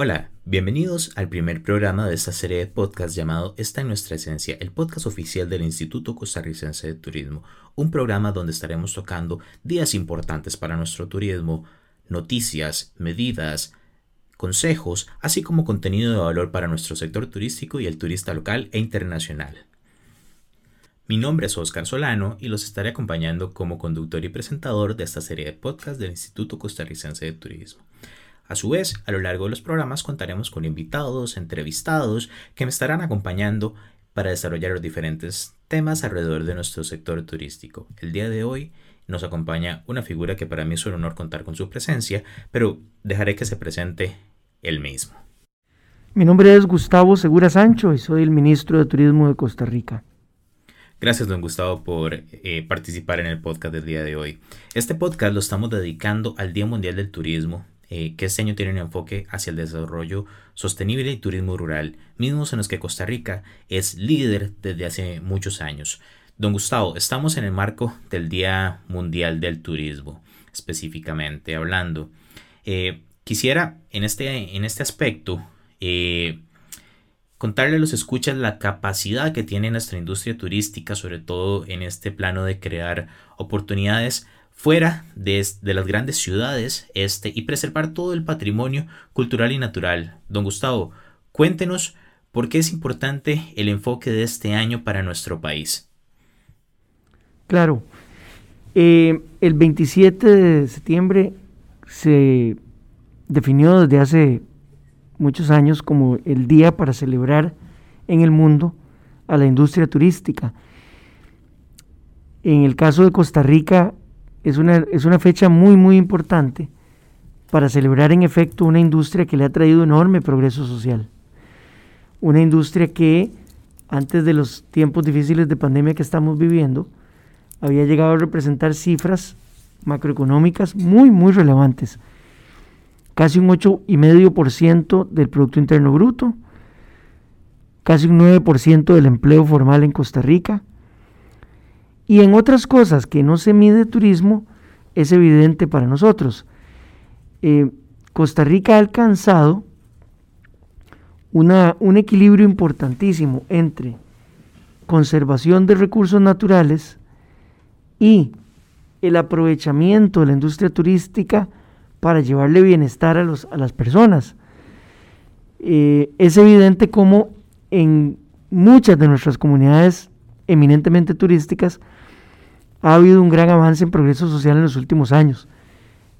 Hola, bienvenidos al primer programa de esta serie de podcast llamado Esta en nuestra esencia, el podcast oficial del Instituto Costarricense de Turismo, un programa donde estaremos tocando días importantes para nuestro turismo, noticias, medidas, consejos, así como contenido de valor para nuestro sector turístico y el turista local e internacional. Mi nombre es Oscar Solano y los estaré acompañando como conductor y presentador de esta serie de podcast del Instituto Costarricense de Turismo. A su vez, a lo largo de los programas contaremos con invitados, entrevistados, que me estarán acompañando para desarrollar los diferentes temas alrededor de nuestro sector turístico. El día de hoy nos acompaña una figura que para mí es un honor contar con su presencia, pero dejaré que se presente él mismo. Mi nombre es Gustavo Segura Sancho y soy el ministro de Turismo de Costa Rica. Gracias, don Gustavo, por eh, participar en el podcast del día de hoy. Este podcast lo estamos dedicando al Día Mundial del Turismo, eh, que este año tiene un enfoque hacia el desarrollo sostenible y turismo rural, mismos en los que Costa Rica es líder desde hace muchos años. Don Gustavo, estamos en el marco del Día Mundial del Turismo, específicamente hablando. Eh, quisiera en este, en este aspecto eh, contarle a los escuchas la capacidad que tiene nuestra industria turística, sobre todo en este plano de crear oportunidades fuera de, las grandes ciudades este, y preservar todo el patrimonio cultural y natural. Don Gustavo, cuéntenos por qué es importante el enfoque de este año para nuestro país. Claro, eh, el 27 de septiembre se definió desde hace muchos años como el día para celebrar en el mundo a la industria turística. En el caso de Costa Rica, es una, es una fecha muy, muy importante para celebrar en efecto una industria que le ha traído enorme progreso social. Una industria que antes de los tiempos difíciles de pandemia que estamos viviendo, había llegado a representar cifras macroeconómicas muy, muy relevantes. Casi un 8,5% del Producto Interno Bruto, casi un 9% del empleo formal en Costa Rica, y en otras cosas que no se mide turismo, es evidente para nosotros. Eh, Costa Rica ha alcanzado una, un equilibrio importantísimo entre conservación de recursos naturales y el aprovechamiento de la industria turística para llevarle bienestar a, los, a las personas. Eh, es evidente como en muchas de nuestras comunidades eminentemente turísticas ha habido un gran avance en progreso social en los últimos años.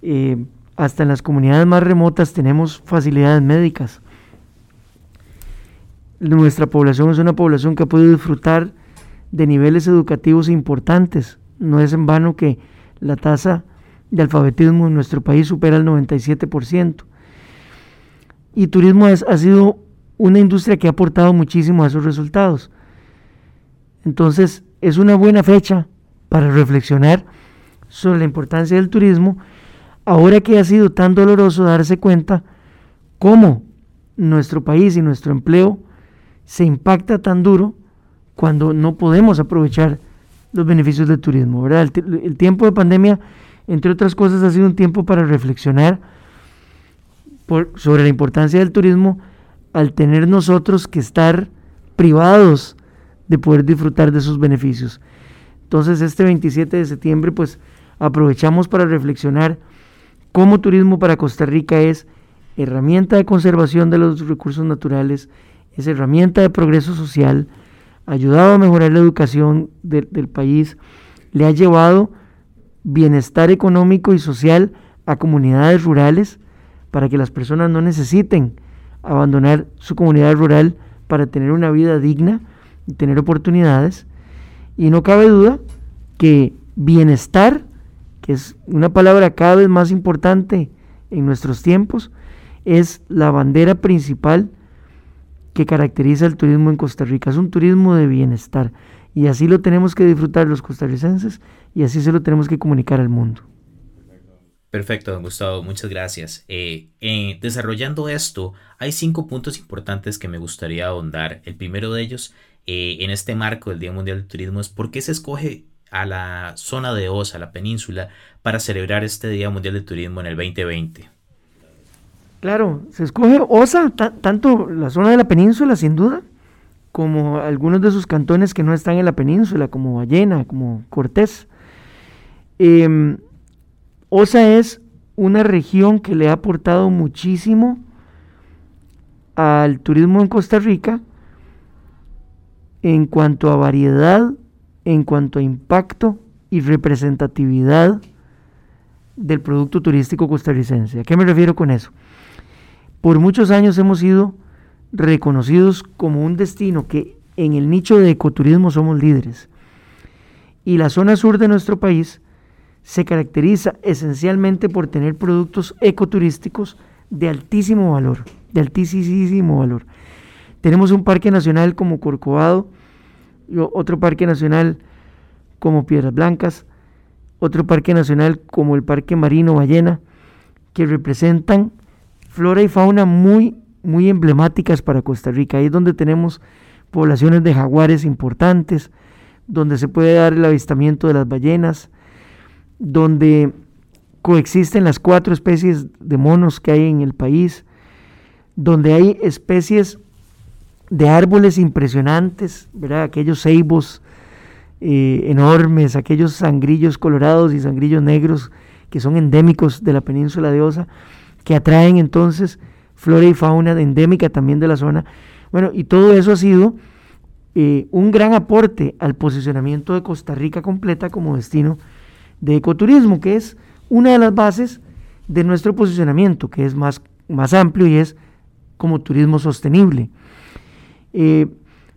Eh, hasta en las comunidades más remotas tenemos facilidades médicas. Nuestra población es una población que ha podido disfrutar de niveles educativos importantes. No es en vano que la tasa de alfabetismo en nuestro país supera el 97%. Y turismo ha sido una industria que ha aportado muchísimo a esos resultados. Entonces, es una buena fecha para reflexionar sobre la importancia del turismo, ahora que ha sido tan doloroso darse cuenta cómo nuestro país y nuestro empleo se impacta tan duro cuando no podemos aprovechar los beneficios del turismo. El, tiempo de pandemia, entre otras cosas, ha sido un tiempo para reflexionar sobre la importancia del turismo al tener nosotros que estar privados de poder disfrutar de sus beneficios. Entonces este 27 de septiembre pues aprovechamos para reflexionar cómo turismo para Costa Rica es herramienta de conservación de los recursos naturales, es herramienta de progreso social, ha ayudado a mejorar la educación del país, le ha llevado bienestar económico y social a comunidades rurales para que las personas no necesiten abandonar su comunidad rural para tener una vida digna y tener oportunidades. Y no cabe duda que bienestar, que es una palabra cada vez más importante en nuestros tiempos, es la bandera principal que caracteriza el turismo en Costa Rica. Es un turismo de bienestar y así lo tenemos que disfrutar los costarricenses y así se lo tenemos que comunicar al mundo. Perfecto, don Gustavo, muchas gracias. Eh, eh, desarrollando esto, hay cinco puntos importantes que me gustaría ahondar. El primero de ellos eh, en este marco del Día Mundial del Turismo es por qué se escoge a la zona de Osa, la península, para celebrar este Día Mundial del Turismo en el 2020. Claro, se escoge Osa, tanto la zona de la península, sin duda, como algunos de sus cantones que no están en la península, como Ballena, como Cortés. Em, Osa es una región que le ha aportado muchísimo al turismo en Costa Rica en cuanto a variedad, en cuanto a impacto y representatividad del producto turístico costarricense. ¿A qué me refiero con eso? Por muchos años hemos sido reconocidos como un destino que en el nicho de ecoturismo somos líderes. Y la zona sur de nuestro país se caracteriza esencialmente por tener productos ecoturísticos de altísimo valor, de altísimo valor. Tenemos un parque nacional como Corcovado, otro parque nacional como Piedras Blancas, otro parque nacional como el Parque Marino Ballena, que representan flora y fauna muy, muy emblemáticas para Costa Rica. Ahí es donde tenemos poblaciones de jaguares importantes, donde se puede dar el avistamiento de las ballenas, donde coexisten las cuatro especies de monos que hay en el país, donde hay especies de árboles impresionantes, ¿verdad? aquellos ceibos eh, enormes, aquellos sangrillos colorados y sangrillos negros que son endémicos de la península de Osa, que atraen entonces flora y fauna endémica también de la zona. Bueno, y todo eso ha sido eh, un gran aporte al posicionamiento de Costa Rica completa como destino de ecoturismo, que es una de las bases de nuestro posicionamiento, que es más, más amplio y es como turismo sostenible. Eh,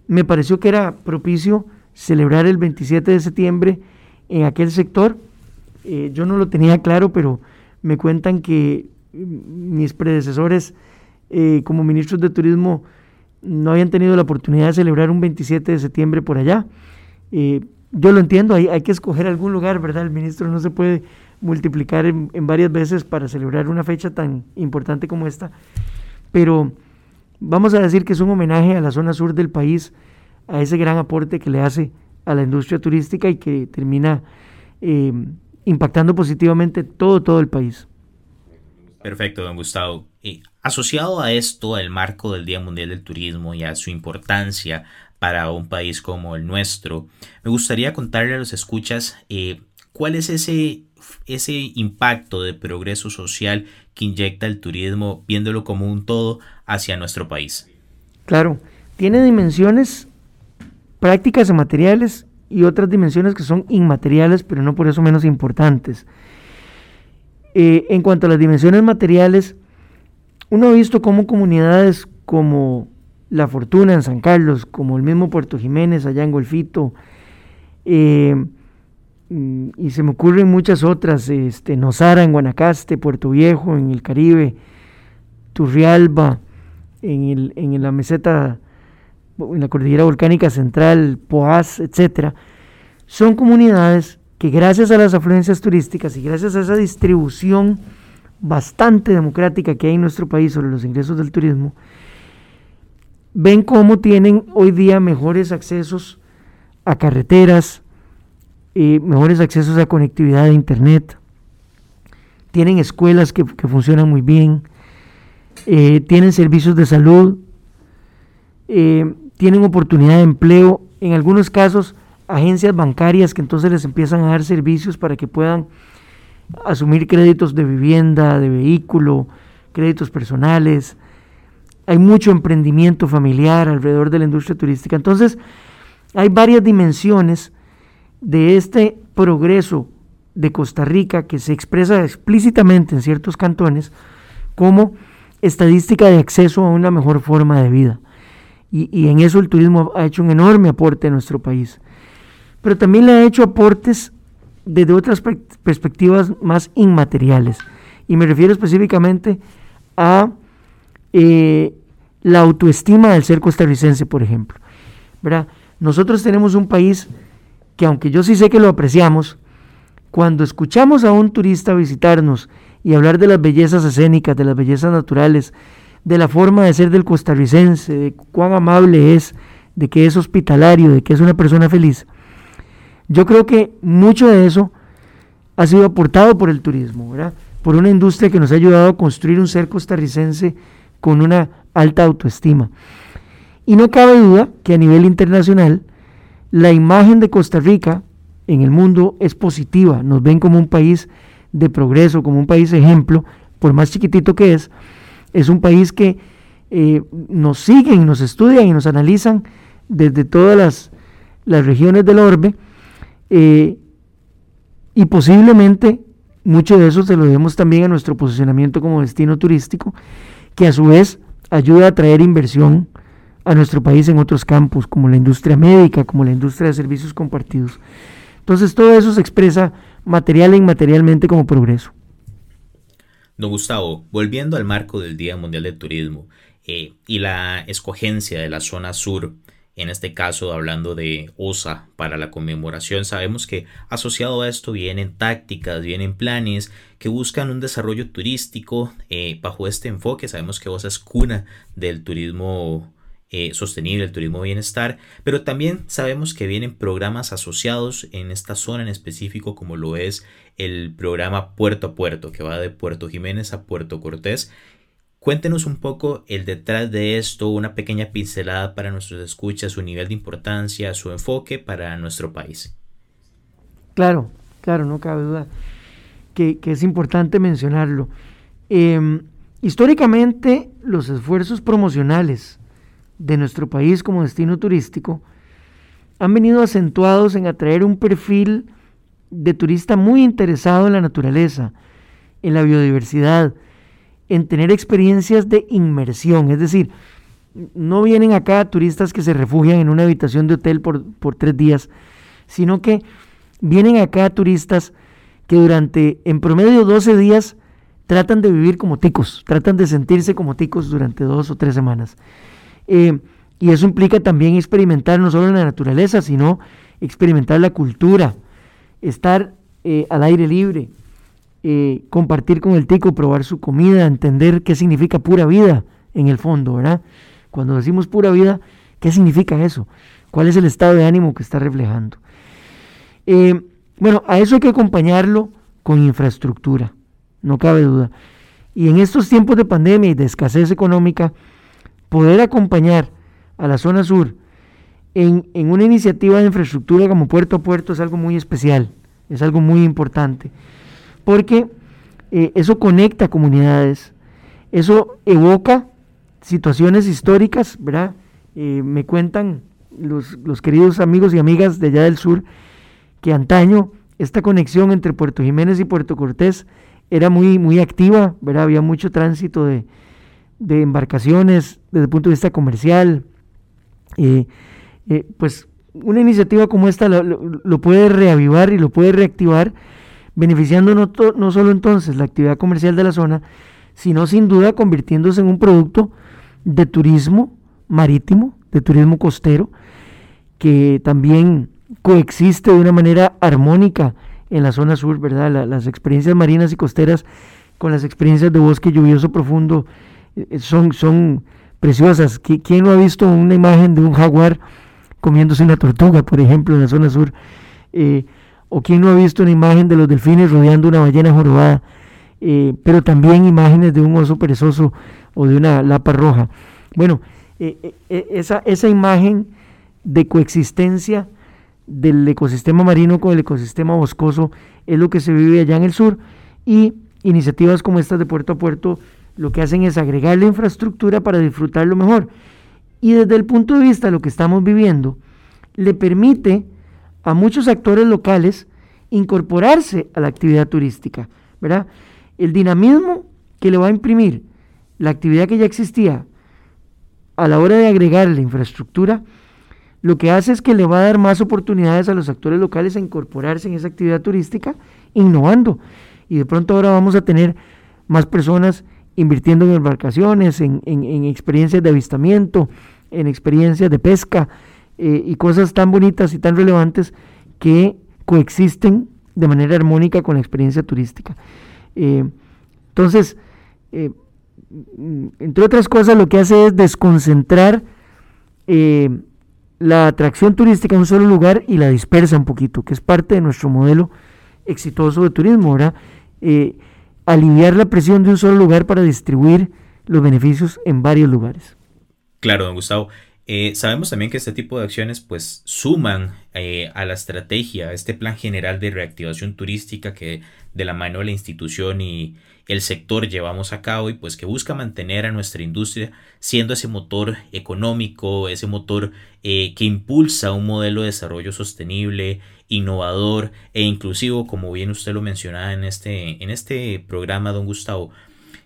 me pareció que era propicio celebrar el 27 de septiembre en aquel sector. Eh, yo no lo tenía claro, pero me cuentan que mis predecesores eh, como ministros de turismo no habían tenido la oportunidad de celebrar un 27 de septiembre por allá. yo lo entiendo, hay, hay, que escoger algún lugar, ¿verdad? El ministro no se puede multiplicar en, en varias veces para celebrar una fecha tan importante como esta, pero vamos a decir que es un homenaje a la zona sur del país, a ese gran aporte que le hace a la industria turística y que termina eh, impactando positivamente todo, todo el país. Perfecto, don Gustavo. Asociado a esto, al marco del Día Mundial del Turismo y a su importancia para un país como el nuestro, me gustaría contarle a los escuchas eh, cuál es ese, ese impacto de progreso social que inyecta el turismo, viéndolo como un todo hacia nuestro país. Claro, tiene dimensiones prácticas y materiales y otras dimensiones que son inmateriales, pero no por eso menos importantes. Eh, en cuanto a las dimensiones materiales, uno ha visto cómo comunidades como La Fortuna en San Carlos, como el mismo Puerto Jiménez allá en Golfito, eh, y se me ocurren muchas otras, este, Nosara en Guanacaste, Puerto Viejo en el Caribe, Turrialba en, el, en la meseta, en la cordillera volcánica central, Poás, etcétera, son comunidades que gracias a las afluencias turísticas y gracias a esa distribución bastante democrática que hay en nuestro país sobre los ingresos del turismo, ven cómo tienen hoy día mejores accesos a carreteras, mejores accesos a conectividad de Internet, tienen escuelas que, funcionan muy bien, eh, tienen servicios de salud, eh, tienen oportunidad de empleo, en algunos casos agencias bancarias que entonces les empiezan a dar servicios para que puedan asumir créditos de vivienda, de vehículo, créditos personales. Hay mucho emprendimiento familiar alrededor de la industria turística. Entonces, hay varias dimensiones de este progreso de Costa Rica que se expresa explícitamente en ciertos cantones como estadística de acceso a una mejor forma de vida. Y, en eso el turismo ha hecho un enorme aporte a nuestro país. Pero también le ha hecho aportes desde otras perspectivas más inmateriales. Y me refiero específicamente a eh, la autoestima del ser costarricense, por ejemplo. ¿verdad? Nosotros tenemos un país que aunque yo sí sé que lo apreciamos, cuando escuchamos a un turista visitarnos y hablar de las bellezas escénicas, de las bellezas naturales, de la forma de ser del costarricense, de cuán amable es, de que es hospitalario, de que es una persona feliz, yo creo que mucho de eso ha sido aportado por el turismo, por una industria que nos ha ayudado a construir un ser costarricense con una alta autoestima. Y no cabe duda que a nivel internacional la imagen de Costa Rica en el mundo es positiva, nos ven como un país de progreso, como un país ejemplo, por más chiquitito que es, es un país que eh, nos siguen, nos estudian y nos analizan desde todas las, regiones del orbe eh, y posiblemente mucho de eso se lo debemos también a nuestro posicionamiento como destino turístico, que a su vez ayuda a atraer inversión a nuestro país en otros campos, como la industria médica, como la industria de servicios compartidos. Entonces todo eso se expresa material e inmaterialmente como progreso. Don Gustavo, volviendo al marco del Día Mundial del Turismo eh, y la escogencia de la zona sur, en este caso hablando de OSA para la conmemoración, sabemos que asociado a esto vienen tácticas, vienen planes que buscan un desarrollo turístico eh, bajo este enfoque. Sabemos que OSA es cuna del turismo eh, sostenible, el turismo bienestar, pero también sabemos que vienen programas asociados en esta zona en específico como lo es el programa Puerto a Puerto, que va de Puerto Jiménez a Puerto Cortés. Cuéntenos un poco el detrás de esto, una pequeña pincelada para nuestros escuchas, su nivel de importancia, su enfoque para nuestro país. Claro, claro, no cabe duda que, es importante mencionarlo. Em, históricamente, los esfuerzos promocionales de nuestro país como destino turístico han venido acentuados en atraer un perfil de turista muy interesado en la naturaleza, en la biodiversidad, en tener experiencias de inmersión. Es decir, no vienen acá turistas que se refugian en una habitación de hotel por, por tres días, sino que vienen acá turistas que durante en promedio 12 días tratan de vivir como ticos, tratan de sentirse como ticos durante dos o tres semanas. Eh, y eso implica también experimentar no solo la naturaleza, sino experimentar la cultura, estar eh, al aire libre, eh, compartir con el tico, probar su comida, entender qué significa pura vida en el fondo, ¿verdad? Cuando decimos pura vida, ¿qué significa eso? ¿Cuál es el estado de ánimo que está reflejando? bueno, a eso hay que acompañarlo con infraestructura, no cabe duda. Y en estos tiempos de pandemia y de escasez económica, poder acompañar a la zona sur en, una iniciativa de infraestructura como puerto a puerto es algo muy especial, es algo muy importante, porque eh, eso conecta comunidades, eso evoca situaciones históricas, ¿verdad? Eh, me cuentan los, los, queridos amigos y amigas de allá del sur que antaño esta conexión entre Puerto Jiménez y Puerto Cortés era muy, muy activa, ¿verdad? Había mucho tránsito de, de embarcaciones desde el punto de vista comercial. Eh, eh, pues una iniciativa como esta lo, puede reavivar y lo puede reactivar, beneficiando no, no solo entonces la actividad comercial de la zona, sino sin duda convirtiéndose en un producto de turismo marítimo, de turismo costero, que también coexiste de una manera armónica en la zona sur, ¿verdad? las experiencias marinas y costeras con las experiencias de bosque lluvioso profundo eh, son, son preciosas. ¿Quién no ha visto una imagen de un jaguar comiéndose una tortuga, por ejemplo, en la zona sur? Eh, ¿O quién no ha visto una imagen de los delfines rodeando una ballena jorobada? Eh, pero también imágenes de un oso perezoso o de una lapa roja. Bueno, esa, esa imagen de coexistencia del ecosistema marino con el ecosistema boscoso es lo que se vive allá en el sur y iniciativas como estas de puerto a puerto lo que hacen es agregar la infraestructura para disfrutarlo mejor. Y desde el punto de vista de lo que estamos viviendo, le permite a muchos actores locales incorporarse a la actividad turística, ¿verdad? El dinamismo que le va a imprimir la actividad que ya existía a la hora de agregar la infraestructura, lo que hace es que le va a dar más oportunidades a los actores locales a incorporarse en esa actividad turística, innovando. Y de pronto ahora vamos a tener más personas invirtiendo en embarcaciones, en, experiencias de avistamiento, en experiencias de pesca eh, y cosas tan bonitas y tan relevantes que coexisten de manera armónica con la experiencia turística. Eh, entonces, eh, entre otras cosas, lo que hace es desconcentrar la atracción turística en un solo lugar y la dispersa un poquito, que es parte de nuestro modelo exitoso de turismo, ¿verdad? Aliviar la presión de un solo lugar para distribuir los beneficios en varios lugares. Claro, don Gustavo. Eh, sabemos también que este tipo de acciones pues suman eh, a la estrategia, a este plan general de reactivación turística que de la mano de la institución y el sector llevamos a cabo y pues que busca mantener a nuestra industria siendo ese motor económico, ese motor eh, que impulsa un modelo de desarrollo sostenible, innovador e inclusivo, como bien usted lo mencionaba en este, en este programa, don Gustavo.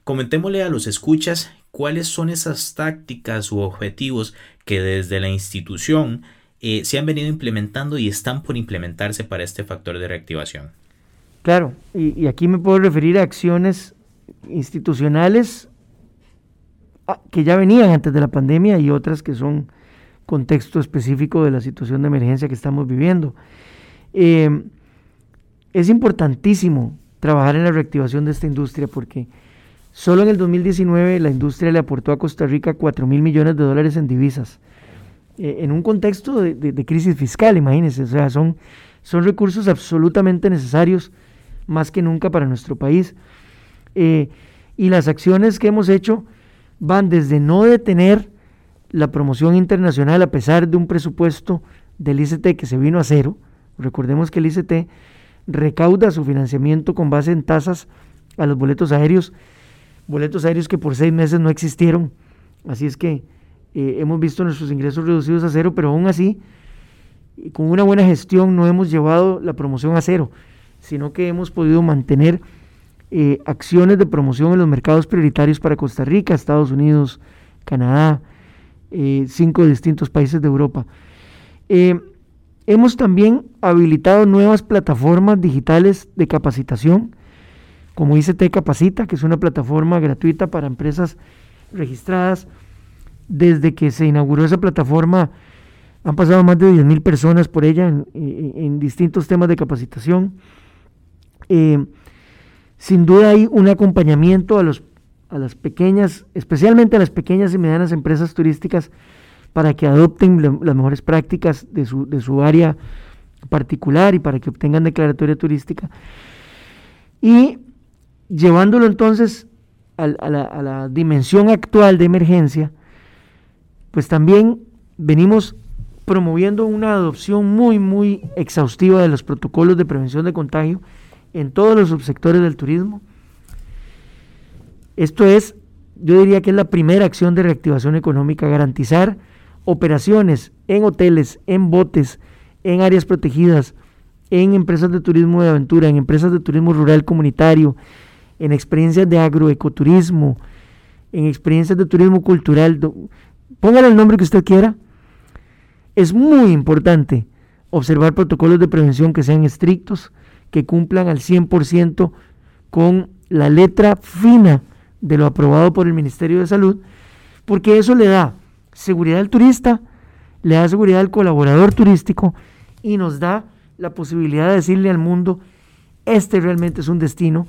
Comentémosle a los escuchas cuáles son esas tácticas u objetivos que desde la institución eh, se han venido implementando y están por implementarse para este factor de reactivación. Claro, y, aquí me puedo referir a acciones institucionales ah, que ya venían antes de la pandemia y otras que son contexto específico de la situación de emergencia que estamos viviendo. Eh, es importantísimo trabajar en la reactivación de esta industria porque Solo en el 2019 la industria le aportó a Costa Rica 4 mil millones de dólares en divisas. Eh, en un contexto de, crisis fiscal, imagínense, o sea, son, son recursos absolutamente necesarios más que nunca para nuestro país. Eh, y las acciones que hemos hecho van desde no detener la promoción internacional a pesar de un presupuesto del ICT que se vino a cero. Recordemos que el ICT recauda su financiamiento con base en tasas a los boletos aéreos boletos aéreos que por seis meses no existieron. Así es que eh, hemos visto nuestros ingresos reducidos a cero, pero aún así, con una buena gestión no hemos llevado la promoción a cero, sino que hemos podido mantener eh, acciones de promoción en los mercados prioritarios para Costa Rica, Estados Unidos, Canadá, eh, cinco distintos países de Europa. Hemos también habilitado nuevas plataformas digitales de capacitación como ICT Capacita, que es una plataforma gratuita para empresas registradas. Desde que se inauguró esa plataforma han pasado más de 10.000 personas por ella en, distintos temas de capacitación. Eh, sin duda hay un acompañamiento a, los, a las pequeñas, especialmente a las pequeñas y medianas empresas turísticas para que adopten las mejores prácticas de su, de su área particular y para que obtengan declaratoria turística. Y llevándolo entonces a, la, dimensión actual de emergencia, pues también venimos promoviendo una adopción muy, muy exhaustiva de los protocolos de prevención de contagio en todos los subsectores del turismo. Esto es, yo diría que es la primera acción de reactivación económica, garantizar operaciones en hoteles, en botes, en áreas protegidas, en empresas de turismo de aventura, en empresas de turismo rural comunitario, en experiencias de agroecoturismo, en experiencias de turismo cultural, póngale el nombre que usted quiera. Es muy importante observar protocolos de prevención que sean estrictos, que cumplan al 100% con la letra fina de lo aprobado por el Ministerio de Salud, porque eso le da seguridad al turista, le da seguridad al colaborador turístico y nos da la posibilidad de decirle al mundo, este realmente es un destino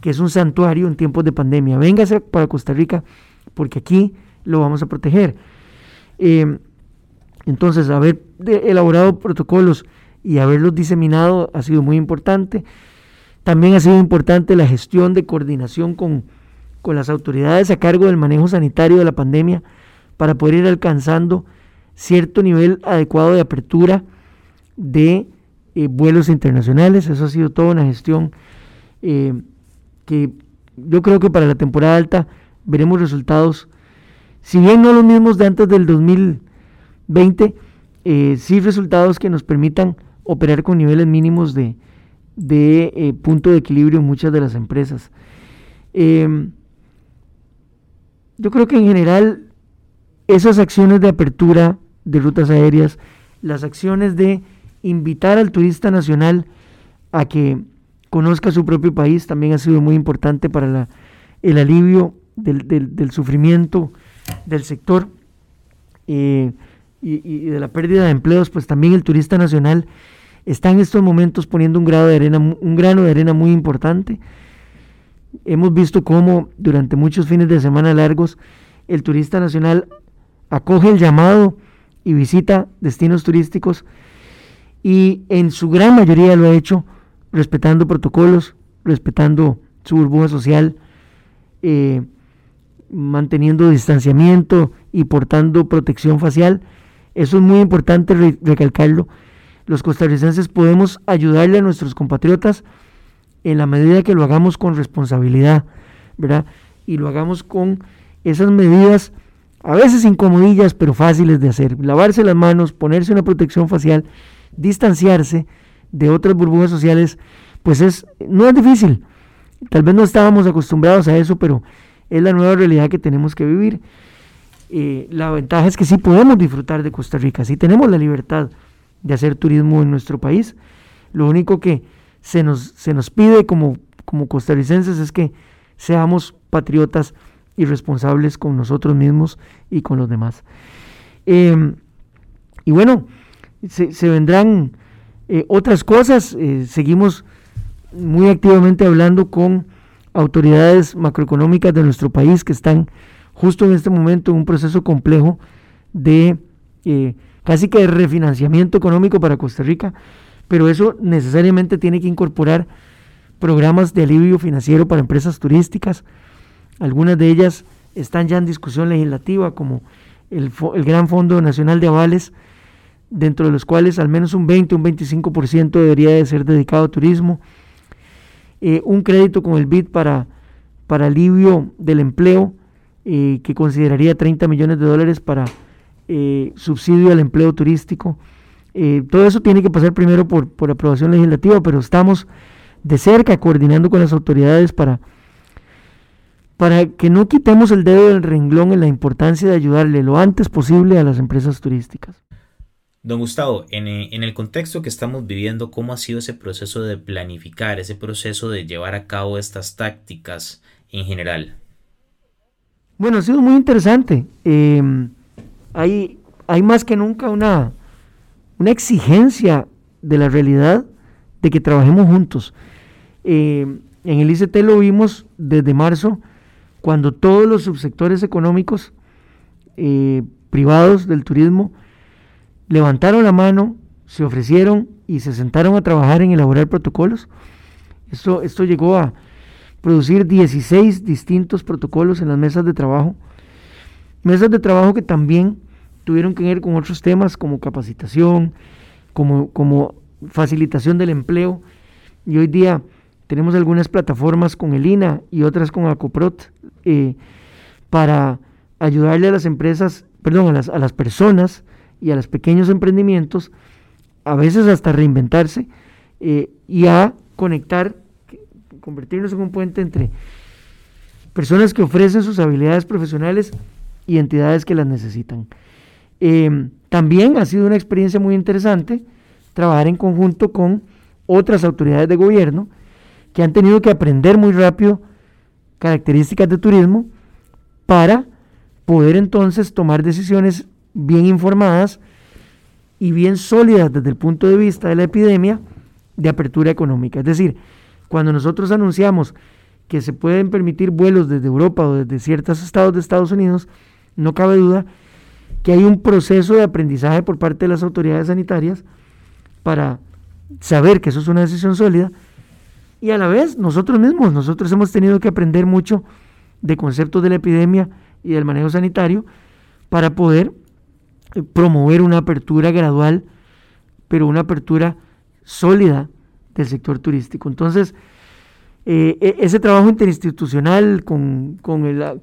que es un santuario en tiempos de pandemia. Véngase para Costa Rica porque aquí lo vamos a proteger. Eh, entonces, haber elaborado protocolos y haberlos diseminado ha sido muy importante. También ha sido importante la gestión de coordinación con, las autoridades a cargo del manejo sanitario de la pandemia para poder ir alcanzando cierto nivel adecuado de apertura de eh, vuelos internacionales. Eso ha sido toda una gestión eh, que yo creo que para la temporada alta veremos resultados, si bien no los mismos de antes del 2020, eh, sí resultados que nos permitan operar con niveles mínimos de, eh, punto de equilibrio en muchas de las empresas. Em, yo creo que en general esas acciones de apertura de rutas aéreas, las acciones de invitar al turista nacional a que conozca su propio país, también ha sido muy importante para el alivio del, sufrimiento del sector eh, y, de la pérdida de empleos, pues también el turista nacional está en estos momentos poniendo un, grano de arena muy importante. Hemos visto cómo durante muchos fines de semana largos el turista nacional acoge el llamado y visita destinos turísticos y en su gran mayoría lo ha hecho respetando protocolos, respetando su burbuja social, eh, manteniendo distanciamiento y portando protección facial. Eso es muy importante recalcarlo. Los costarricenses podemos ayudarle a nuestros compatriotas en la medida que lo hagamos con responsabilidad, ¿verdad? Y lo hagamos con esas medidas, a veces incomodillas, pero fáciles de hacer. Lavarse las manos, ponerse una protección facial, distanciarse de otras burbujas sociales, pues es, no es difícil. Tal vez no estábamos acostumbrados a eso, pero es la nueva realidad que tenemos que vivir. Eh, la ventaja es que sí podemos disfrutar de Costa Rica, sí tenemos la libertad de hacer turismo en nuestro país. Lo único que se nos, se nos pide como, como costarricenses es que seamos patriotas y responsables con nosotros mismos y con los demás. Em, y bueno, se, vendrán eh, otras cosas. Eh, seguimos muy activamente hablando con autoridades macroeconómicas de nuestro país que están justo en este momento en un proceso complejo de eh, casi que de refinanciamiento económico para Costa Rica, pero eso necesariamente tiene que incorporar programas de alivio financiero para empresas turísticas. Algunas de ellas están ya en discusión legislativa, como el, Gran Fondo Nacional de Avales, dentro de los cuales al menos un 20, un 25% debería de ser dedicado a turismo. Eh, un crédito con el BID para, para alivio del empleo, eh, que consideraría 30 millones de dólares para eh, subsidio al empleo turístico. todo eso tiene que pasar primero por, por aprobación legislativa, pero estamos de cerca coordinando con las autoridades para, para que no quitemos el dedo del renglón en la importancia de ayudarle lo antes posible a las empresas turísticas. Don Gustavo, eh, en, el contexto que estamos viviendo, ¿cómo ha sido ese proceso de planificar, ese proceso de llevar a cabo estas tácticas en general? Bueno, ha sido muy interesante. Em, hay, hay más que nunca una, una exigencia de la realidad de que trabajemos juntos. Em, en el ICT lo vimos desde marzo, cuando todos los subsectores económicos eh, privados del turismo levantaron la mano, se ofrecieron y se sentaron a trabajar en elaborar protocolos. Esto, esto llegó a producir 16 distintos protocolos en las mesas de trabajo. Mesas de trabajo que también tuvieron que ver con otros temas como capacitación, como, como facilitación del empleo. Y hoy día tenemos algunas plataformas con el INA y otras con ACOPROT eh, para ayudarle a las empresas, perdón, a las, personas y a los pequeños emprendimientos, a veces hasta reinventarse eh, y a conectar, convertirnos en un puente entre personas que ofrecen sus habilidades profesionales y entidades que las necesitan. Em, también ha sido una experiencia muy interesante trabajar en conjunto con otras autoridades de gobierno que han tenido que aprender muy rápido características de turismo para poder entonces tomar decisiones bien informadas y bien sólidas desde el punto de vista de la epidemia de apertura económica. Es decir, cuando nosotros anunciamos que se pueden permitir vuelos desde Europa o desde ciertos estados de Estados Unidos, no cabe duda que hay un proceso de aprendizaje por parte de las autoridades sanitarias para saber que eso es una decisión sólida y a la vez nosotros mismos, nosotros hemos tenido que aprender mucho de conceptos de la epidemia y del manejo sanitario para poder promover una apertura gradual, pero una apertura sólida del sector turístico. Entonces, eh, e, ese trabajo interinstitucional con, con el...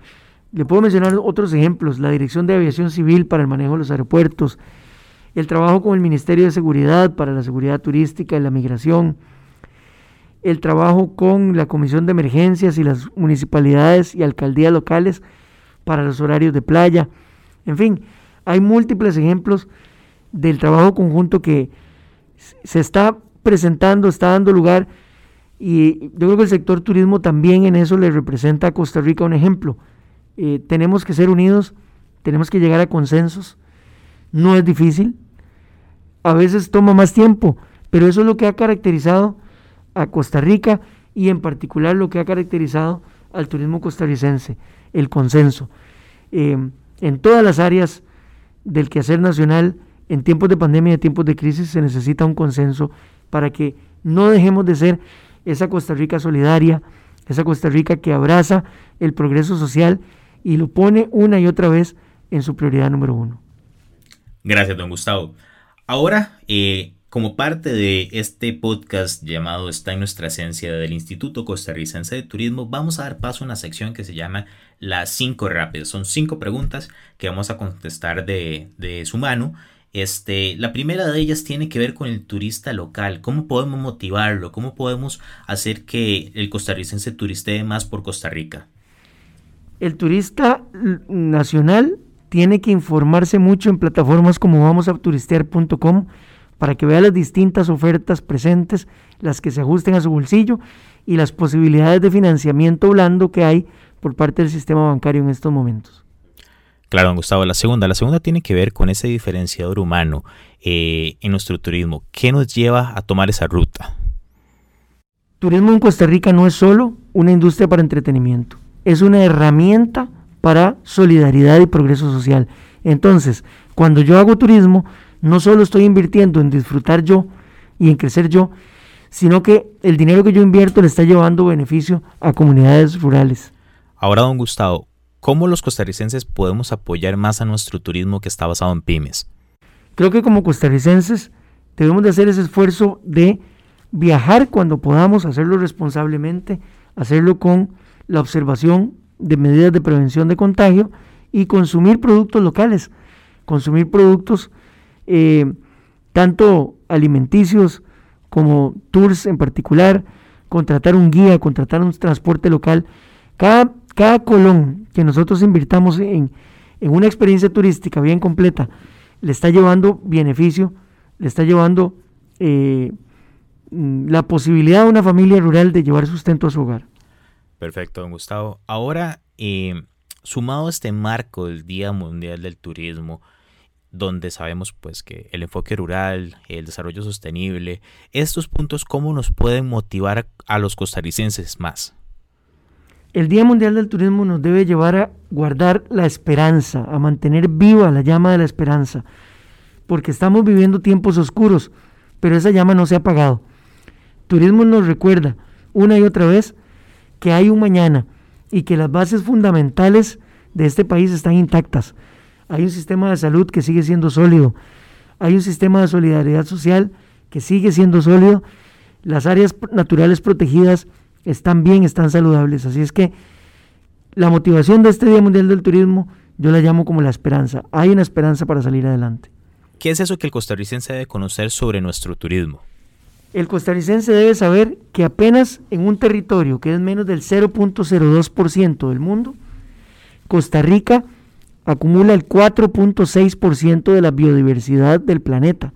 Le puedo mencionar otros ejemplos, la Dirección de Aviación Civil para el manejo de los aeropuertos, el trabajo con el Ministerio de Seguridad para la seguridad turística y la migración, el trabajo con la Comisión de Emergencias y las municipalidades y alcaldías locales para los horarios de playa, en fin, hay múltiples ejemplos del trabajo conjunto que se está presentando, está dando lugar y yo creo que el sector turismo también en eso le representa a Costa Rica un ejemplo. Eh, tenemos que ser unidos, tenemos que llegar a consensos. No es difícil, a veces toma más tiempo, pero eso es lo que ha caracterizado a Costa Rica y en particular lo que ha caracterizado al turismo costarricense, el consenso. Eh, en todas las áreas del quehacer nacional en tiempos de pandemia y tiempos de crisis se necesita un consenso para que no dejemos de ser esa Costa Rica solidaria, esa Costa Rica que abraza el progreso social y lo pone una y otra vez en su prioridad número uno. Gracias, don Gustavo. Ahora, eh, como parte de este podcast llamado Está en nuestra esencia del Instituto Costarricense de Turismo, vamos a dar paso a una sección que se llama Las cinco rápidas. Son cinco preguntas que vamos a contestar de, de su mano. Este, la primera de ellas tiene que ver con el turista local. ¿Cómo podemos motivarlo? ¿Cómo podemos hacer que el costarricense turistee más por Costa Rica? El turista nacional tiene que informarse mucho en plataformas como vamosaturistear.com para que vea las distintas ofertas presentes, las que se ajusten a su bolsillo y las posibilidades de financiamiento blando que hay por parte del sistema bancario en estos momentos. Claro, don Gustavo, la segunda. La segunda tiene que ver con ese diferenciador humano eh, en nuestro turismo. ¿Qué nos lleva a tomar esa ruta? Turismo en Costa Rica no es solo una industria para entretenimiento, es una herramienta para solidaridad y progreso social. Entonces, cuando yo hago turismo, no solo estoy invirtiendo en disfrutar yo y en crecer yo, sino que el dinero que yo invierto le está llevando beneficio a comunidades rurales. Ahora, don Gustavo, ¿cómo los costarricenses podemos apoyar más a nuestro turismo que está basado en pymes? Creo que como costarricenses debemos de hacer ese esfuerzo de viajar cuando podamos, hacerlo responsablemente, hacerlo con la observación de medidas de prevención de contagio y consumir productos locales, consumir productos eh, tanto alimenticios como tours en particular, contratar un guía, contratar un transporte local. Cada, cada colón que nosotros invirtamos en, en una experiencia turística bien completa le está llevando beneficio, le está llevando eh, mm, la posibilidad a una familia rural de llevar sustento a su hogar. Perfecto, don Gustavo. Ahora, eh, sumado a este marco del Día Mundial del Turismo, donde sabemos pues que el enfoque rural, el desarrollo sostenible, estos puntos cómo nos pueden motivar a los costarricenses más. El Día Mundial del Turismo nos debe llevar a guardar la esperanza, a mantener viva la llama de la esperanza, porque estamos viviendo tiempos oscuros, pero esa llama no se ha apagado. Turismo nos recuerda una y otra vez que hay un mañana y que las bases fundamentales de este país están intactas hay un sistema de salud que sigue siendo sólido, hay un sistema de solidaridad social que sigue siendo sólido, las áreas naturales protegidas están bien, están saludables. Así es que la motivación de este Día Mundial del Turismo yo la llamo como la esperanza. Hay una esperanza para salir adelante. ¿Qué es eso que el costarricense debe conocer sobre nuestro turismo? El costarricense debe saber que apenas en un territorio que es menos del 0.02% del mundo, Costa Rica acumula el 4.6% de la biodiversidad del planeta.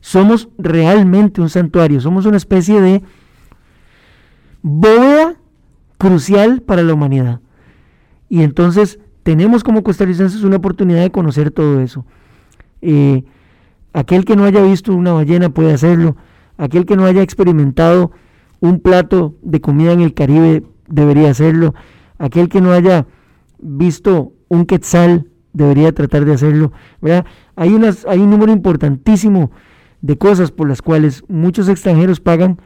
Somos realmente un santuario, somos una especie de bóveda crucial para la humanidad. Y entonces tenemos como costarricenses una oportunidad de conocer todo eso. Eh, aquel que no haya visto una ballena puede hacerlo. Aquel que no haya experimentado un plato de comida en el Caribe debería hacerlo. Aquel que no haya visto un quetzal debería tratar de hacerlo. Hay, unas, hay un número importantísimo de cosas por las cuales muchos extranjeros pagan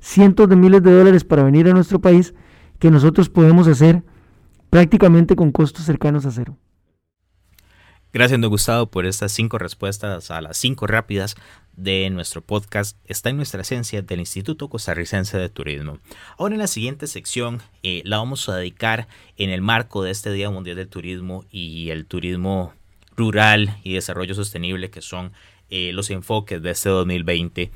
cientos de miles de dólares para venir a nuestro país que nosotros podemos hacer prácticamente con costos cercanos a cero. Gracias, don Gustavo, por estas cinco respuestas a las cinco rápidas de nuestro podcast. Está en nuestra esencia del Instituto Costarricense de Turismo. Ahora en la siguiente sección eh, la vamos a dedicar en el marco de este Día Mundial del Turismo y el turismo rural y desarrollo sostenible que son eh, los enfoques de este 2020.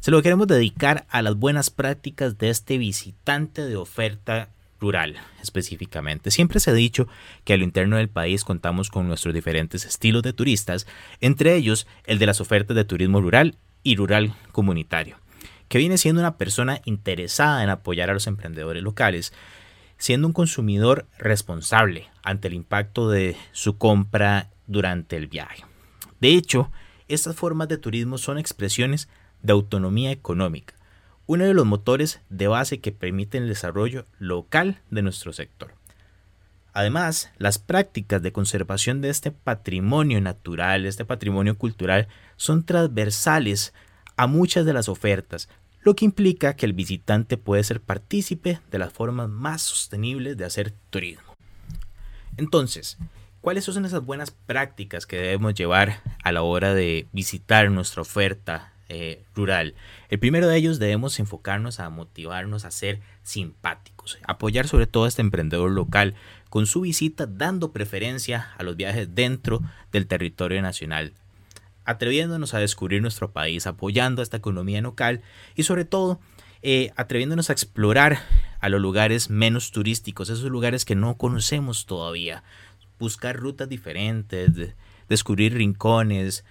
Se lo queremos dedicar a las buenas prácticas de este visitante de oferta rural específicamente. Siempre se ha dicho que a lo interno del país contamos con nuestros diferentes estilos de turistas, entre ellos el de las ofertas de turismo rural y rural comunitario, que viene siendo una persona interesada en apoyar a los emprendedores locales, siendo un consumidor responsable ante el impacto de su compra durante el viaje. De hecho, estas formas de turismo son expresiones de autonomía económica, uno de los motores de base que permiten el desarrollo local de nuestro sector. Además, las prácticas de conservación de este patrimonio natural, este patrimonio cultural, son transversales a muchas de las ofertas, lo que implica que el visitante puede ser partícipe de las formas más sostenibles de hacer turismo. Entonces, ¿cuáles son esas buenas prácticas que debemos llevar a la hora de visitar nuestra oferta eh, rural? El primero de ellos debemos enfocarnos a motivarnos a ser simpáticos, apoyar sobre todo a este emprendedor local con su visita dando preferencia a los viajes dentro del territorio nacional, atreviéndonos a descubrir nuestro país, apoyando a esta economía local y sobre todo eh, atreviéndonos a explorar a los lugares menos turísticos, esos lugares que no conocemos todavía, buscar rutas diferentes, descubrir rincones,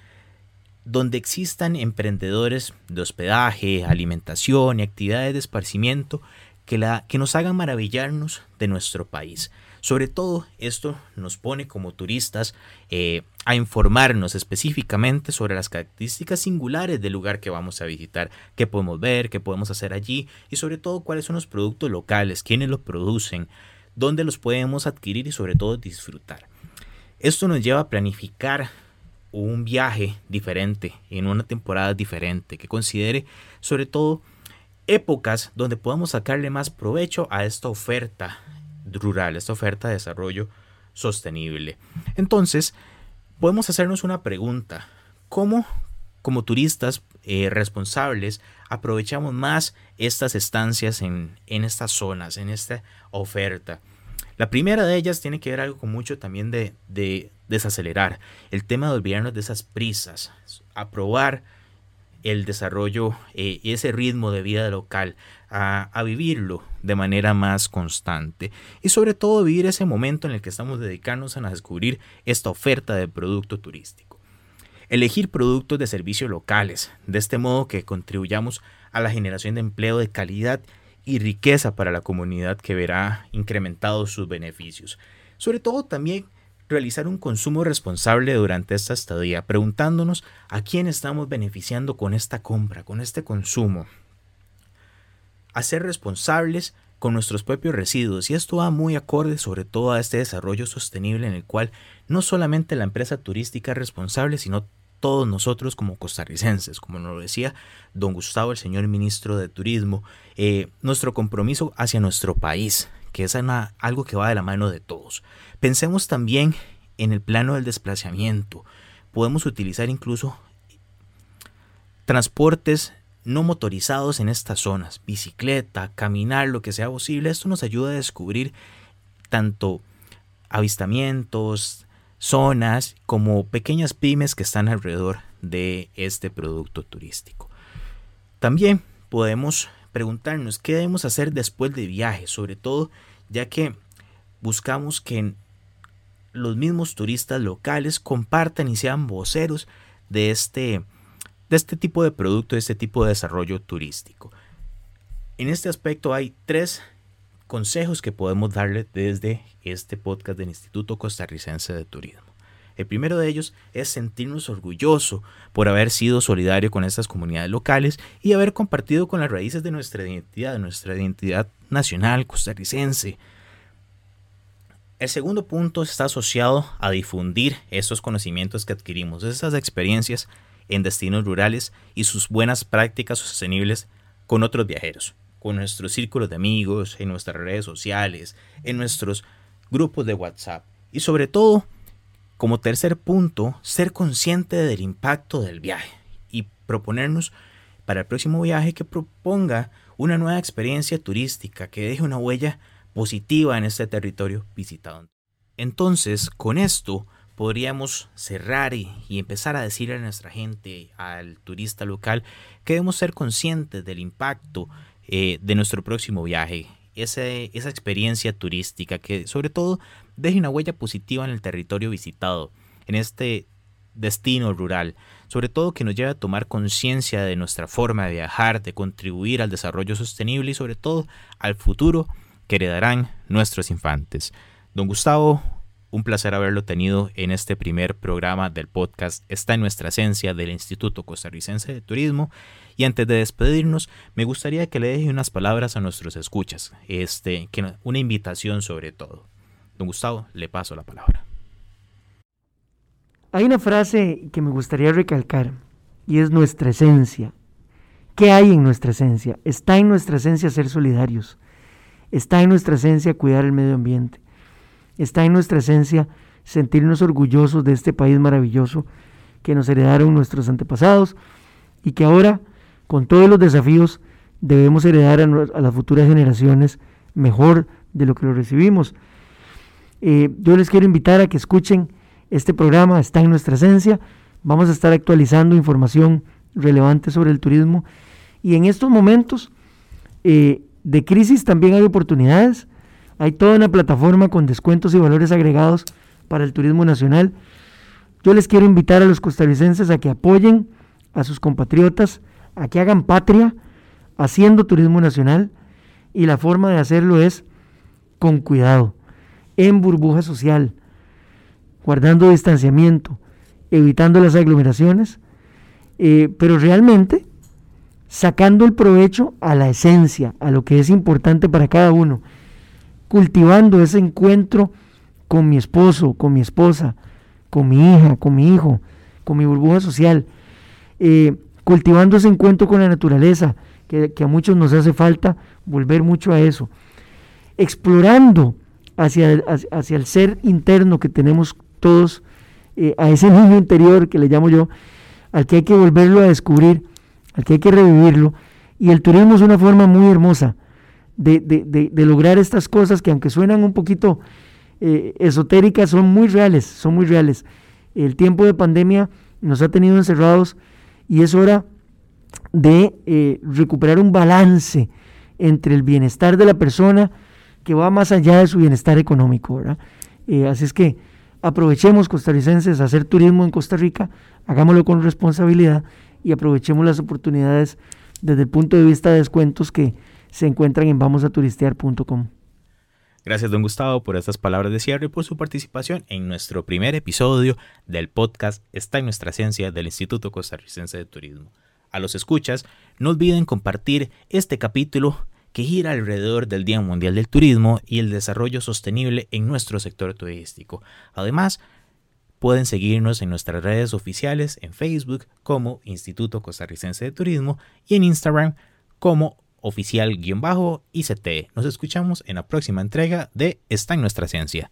donde existan emprendedores de hospedaje, alimentación y actividades de esparcimiento que, la, que nos hagan maravillarnos de nuestro país. Sobre todo, esto nos pone como turistas eh, a informarnos específicamente sobre las características singulares del lugar que vamos a visitar, qué podemos ver, qué podemos hacer allí y sobre todo cuáles son los productos locales, quiénes los producen, dónde los podemos adquirir y sobre todo disfrutar. Esto nos lleva a planificar un viaje diferente en una temporada diferente que considere sobre todo épocas donde podamos sacarle más provecho a esta oferta rural, esta oferta de desarrollo sostenible. Entonces, podemos hacernos una pregunta. ¿Cómo, como turistas eh, responsables, aprovechamos más estas estancias en, estas zonas, en esta oferta? La primera de ellas tiene que ver algo con mucho también de, de desacelerar. El tema de olvidarnos de esas prisas. Aprobar el desarrollo y eh, ese ritmo de vida local, a, vivirlo de manera más constante y sobre todo vivir ese momento en el que estamos dedicándonos a descubrir esta oferta de producto turístico. Elegir productos de servicio locales, de este modo que contribuyamos a la generación de empleo de calidad y riqueza para la comunidad que verá incrementados sus beneficios. Sobre todo también realizar un consumo responsable durante esta estadía, preguntándonos a quién estamos beneficiando con esta compra, con este consumo. A ser responsables con nuestros propios residuos y esto va muy acorde sobre todo a este desarrollo sostenible en el cual no solamente la empresa turística es responsable, sino todos nosotros como costarricenses, como nos lo decía don Gustavo, el señor ministro de Turismo, eh, nuestro compromiso hacia nuestro país, que es algo que va de la mano de todos. Pensemos también en el plano del desplazamiento. Podemos utilizar incluso transportes no motorizados en estas zonas, bicicleta, caminar, lo que sea posible. Esto nos ayuda a descubrir tanto avistamientos, zonas, como pequeñas pymes que están alrededor de este producto turístico. También podemos preguntarnos qué debemos hacer después de viaje, sobre todo ya que buscamos que los mismos turistas locales compartan y sean voceros de este, de este tipo de producto, de este tipo de desarrollo turístico. En este aspecto hay tres consejos que podemos darle desde este podcast del Instituto Costarricense de Turismo. El primero de ellos es sentirnos orgullosos por haber sido solidario con estas comunidades locales y haber compartido con las raíces de nuestra identidad, de nuestra identidad nacional costarricense. El segundo punto está asociado a difundir esos conocimientos que adquirimos, esas experiencias en destinos rurales y sus buenas prácticas sostenibles con otros viajeros, con nuestros círculos de amigos, en nuestras redes sociales, en nuestros grupos de WhatsApp. Y sobre todo como tercer punto, ser consciente del impacto del viaje y proponernos para el próximo viaje que proponga una nueva experiencia turística que deje una huella positiva en este territorio visitado. Entonces, con esto podríamos cerrar y, empezar a decirle a nuestra gente, al turista local, que debemos ser conscientes del impacto eh, de nuestro próximo viaje, esa, esa experiencia turística que sobre todo deje una huella positiva en el territorio visitado, en este destino rural, sobre todo que nos lleve a tomar conciencia de nuestra forma de viajar, de contribuir al desarrollo sostenible y sobre todo al futuro que heredarán nuestros infantes. Don Gustavo, un placer haberlo tenido en este primer programa del podcast. Está en nuestra esencia del Instituto Costarricense de Turismo. Y antes de despedirnos, me gustaría que le deje unas palabras a nuestros escuchas, este, que, una invitación sobre todo. Don Gustavo, le paso la palabra. Hay una frase que me gustaría recalcar y es nuestra esencia. ¿Qué hay en nuestra esencia? Está en nuestra esencia ser solidarios. Está en nuestra esencia cuidar el medio ambiente. Está en nuestra esencia sentirnos orgullosos de este país maravilloso que nos heredaron nuestros antepasados y que ahora, con todos los desafíos, debemos heredar a, las futuras generaciones mejor de lo que lo recibimos. Eh, yo les quiero invitar a que escuchen este programa, está en nuestra esencia. Vamos a estar actualizando información relevante sobre el turismo. Y en estos momentos eh, de crisis también hay oportunidades. Hay toda una plataforma con descuentos y valores agregados para el turismo nacional. Yo les quiero invitar a los costarricenses a que apoyen a sus compatriotas, a que hagan patria haciendo turismo nacional. Y la forma de hacerlo es con cuidado, en burbuja social, guardando distanciamiento, evitando las aglomeraciones, eh, pero realmente sacando el provecho a la esencia, a lo que es importante para cada uno, cultivando ese encuentro con mi esposo, con mi esposa, con mi hija, con mi hijo, con mi burbuja social, eh, cultivando ese encuentro con la naturaleza, que, a muchos nos hace falta volver mucho a eso, explorando hacia, hacia el ser interno que tenemos todos, eh, a ese niño interior que le llamo yo, al que hay que volverlo a descubrir, al que hay que revivirlo. Y el turismo es una forma muy hermosa de, lograr estas cosas que aunque suenan un poquito eh, esotéricas, son muy reales, son muy reales. El tiempo de pandemia nos ha tenido encerrados y es hora de eh, recuperar un balance entre el bienestar de la persona que va más allá de su bienestar económico. Eh, así es que aprovechemos costarricenses a hacer turismo en Costa Rica, hagámoslo con responsabilidad y aprovechemos las oportunidades desde el punto de vista de descuentos que se encuentran en vamosaturistear.com. Gracias, don Gustavo, por estas palabras de cierre y por su participación en nuestro primer episodio del podcast Está en nuestra ciencia del Instituto Costarricense de Turismo. A los escuchas, no olviden compartir este capítulo que gira alrededor del Día Mundial del Turismo y el desarrollo sostenible en nuestro sector turístico. Además, pueden seguirnos en nuestras redes oficiales en Facebook como Instituto Costarricense de Turismo y en Instagram como oficial-ICT. Nos escuchamos en la próxima entrega de Está en nuestra ciencia.